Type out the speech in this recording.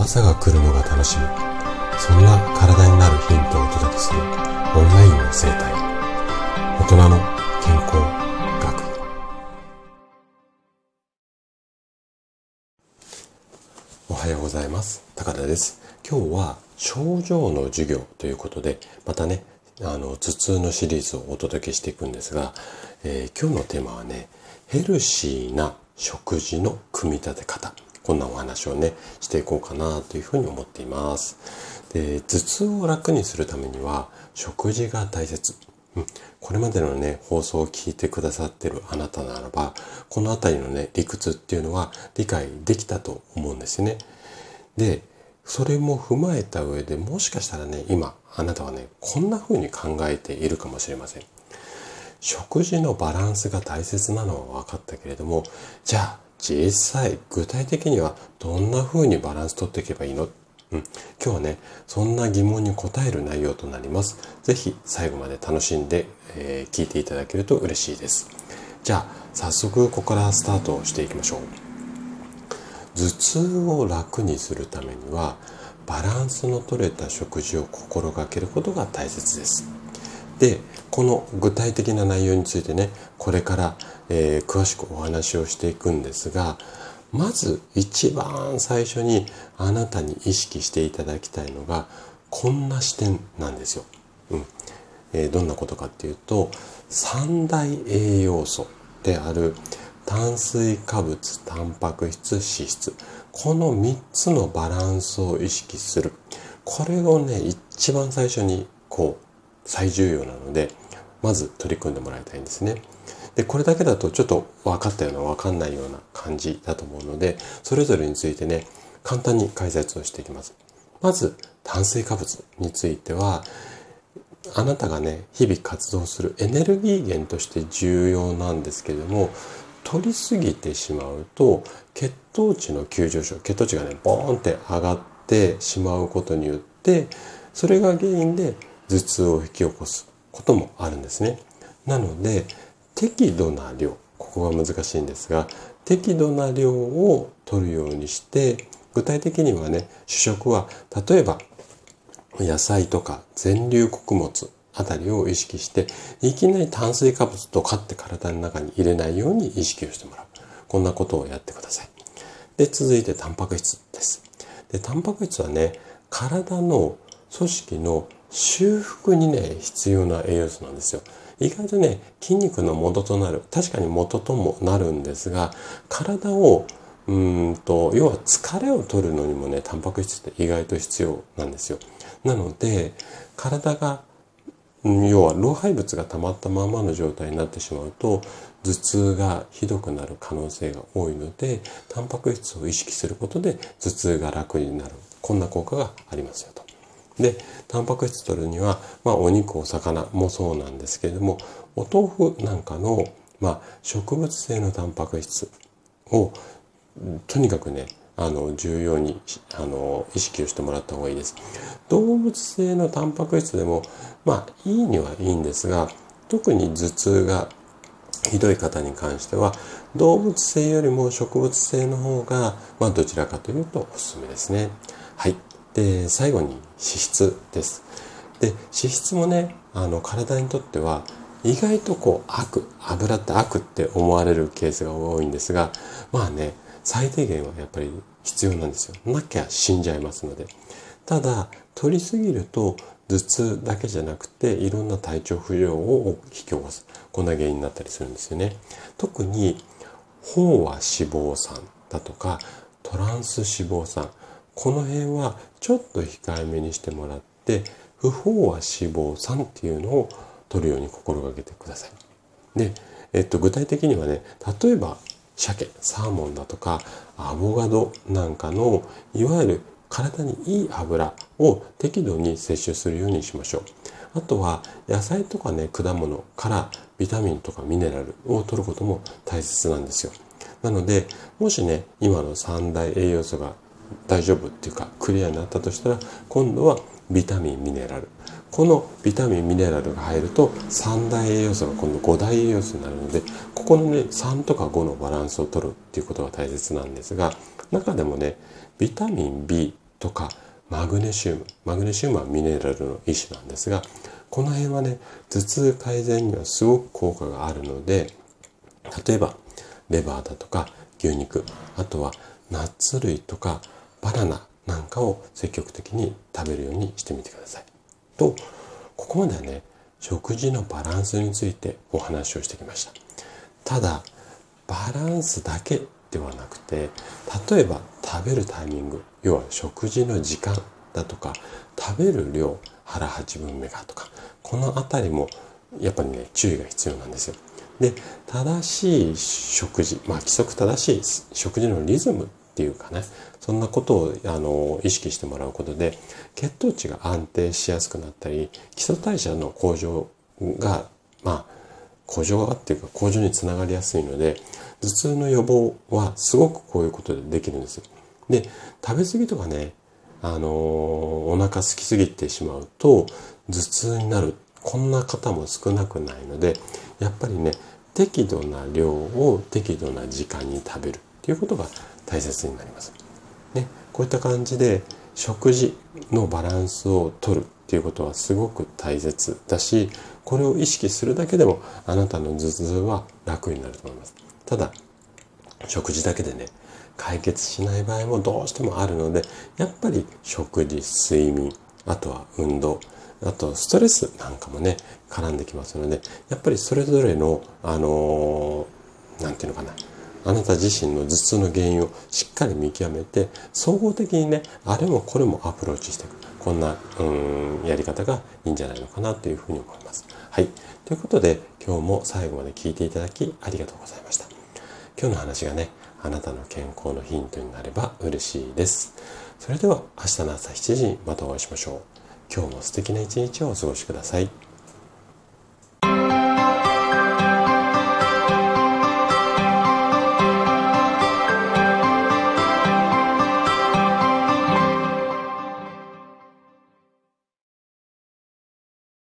朝が来るのが楽しみ。そんな体になるヒントをお届けするオンラインの生態。大人の健康学。おはようございます。高田です。今日は症状の授業ということでまたねあの頭痛のシリーズをお届けしていくんですが、えー、今日のテーマはねヘルシーな食事の組み立て方。こんなお話をねしていこうかなというふうに思っていますで頭痛を楽にするためには食事が大切うん、これまでのね、放送を聞いてくださってるあなたならば、このあたりのね、理屈っていうのは理解できたと思うんですね。で、それも踏まえた上でもしかしたらね、今、あなたはね、こんな風に考えているかもしれません。食事のバランスが大切なのは分かったけれども、じゃあ実際具体的にはどんな風にバランス取っていけばいいの？うん、今日はね、そんな疑問に答える内容となります。ぜひ最後まで楽しんで、えー、聞いていただけると嬉しいです。じゃあ、早速ここからスタートしていきましょう。頭痛を楽にするためには、バランスの取れた食事を心がけることが大切です。でこの具体的な内容についてねこれから、えー、詳しくお話をしていくんですがまず一番最初にあなたに意識していただきたいのがこんな視点なんですよ。うんえー、どんなことかっていうと三大栄養素である炭水化物タンパク質脂質この3つのバランスを意識するこれをね一番最初にこう最重要なので、まず取り組んでもらいたいんですね。で、これだけだとちょっと分かったような分かんないような感じだと思うので、それぞれについてね、簡単に解説をしていきます。まず、炭水化物については、あなたがね、日々活動するエネルギー源として重要なんですけれども、取りすぎてしまうと、血糖値の急上昇、血糖値がね、ボーンって上がってしまうことによって、それが原因で頭痛を引き起こすこともあるんですね。なので適度な量ここが難しいんですが適度な量を取るようにして具体的にはね主食は例えば野菜とか全粒穀物あたりを意識していきなり炭水化物とかって体の中に入れないように意識をしてもらう。こんなことをやってください。で続いてタンパク質です。でタンパク質はね体の組織の修復にね、必要な栄養素なんですよ。意外とね、筋肉の元となる、確かに元ともなるんですが、体を、うんと、要は疲れを取るのにもね、タンパク質って意外と必要なんですよ。なので、体が、要は老廃物が溜まったままの状態になってしまうと、頭痛がひどくなる可能性が多いので、タンパク質を意識することで頭痛が楽になる。こんな効果がありますよと。で、タンパク質取るには、まあ、お肉、お魚もそうなんですけれども、お豆腐なんかの、まあ、植物性のタンパク質を、とにかくね、あの、重要に、あの、意識をしてもらった方がいいです。動物性のタンパク質でも、まあ、いいにはいいんですが、特に頭痛がひどい方に関しては、動物性よりも植物性の方が、まあ、どちらかというとおすすめですね。はい。で、最後に脂質です。で、脂質もね、あの、体にとっては、意外とこう、悪、油って悪って思われるケースが多いんですが、まあね、最低限はやっぱり必要なんですよ。なきゃ死んじゃいますので。ただ、取りすぎると、頭痛だけじゃなくて、いろんな体調不良を引き起こす。こんな原因になったりするんですよね。特に、飽和脂肪酸だとか、トランス脂肪酸。この辺はちょっと控えめにしてもらって不飽和脂肪酸っていうのを取るように心がけてください。で、えっと、具体的にはね例えば鮭サーモンだとかアボカドなんかのいわゆる体にいい油を適度に摂取するようにしましょう。あとは野菜とかね果物からビタミンとかミネラルを取ることも大切なんですよ。なのでもしね今の三大栄養素が大丈夫っていうかクリアになったとしたら今度はビタミンミネラル。このビタミンミネラルが入ると3大栄養素が今度5大栄養素になるのでここのね3とか5のバランスを取るっていうことが大切なんですが中でもねビタミン B とかマグネシウム。マグネシウムはミネラルの一種なんですがこの辺はね頭痛改善にはすごく効果があるので例えばレバーだとか牛肉あとはナッツ類とかバナナなんかを積極的に食べるようにしてみてください。とここまではね食事のバランスについてお話をしてきました。ただバランスだけではなくて例えば食べるタイミング要は食事の時間だとか食べる量腹八分目がとかこの辺りもやっぱりね注意が必要なんですよ。で正しい食事まあ規則正しい食事のリズムていうかねそんなことをあの意識してもらうことで血糖値が安定しやすくなったり基礎代謝の向上がまあ向上がっていうか向上につながりやすいので頭痛の予防はすごくこういうことでできるんです。で食べ過ぎとかねあのお腹空きすぎてしまうと頭痛になるこんな方も少なくないのでやっぱりね適度な量を適度な時間に食べるいうことが大切になります。ね、こういった感じで食事のバランスをとるっていうことはすごく大切だしこれを意識するだけでもあなたの頭痛は楽になると思います。ただ食事だけでね解決しない場合もどうしてもあるのでやっぱり食事睡眠あとは運動あとストレスなんかもね絡んできますのでやっぱりそれぞれのあの何、て言うのかなあなた自身の頭痛の原因をしっかり見極めて総合的にねあれもこれもアプローチしていくこんなうんやり方がいいんじゃないのかなというふうに思います。はい。ということで今日も最後まで聞いていただきありがとうございました。今日の話がねあなたの健康のヒントになれば嬉しいです。それでは明日の朝7時にまたお会いしましょう。今日も素敵な一日をお過ごしください。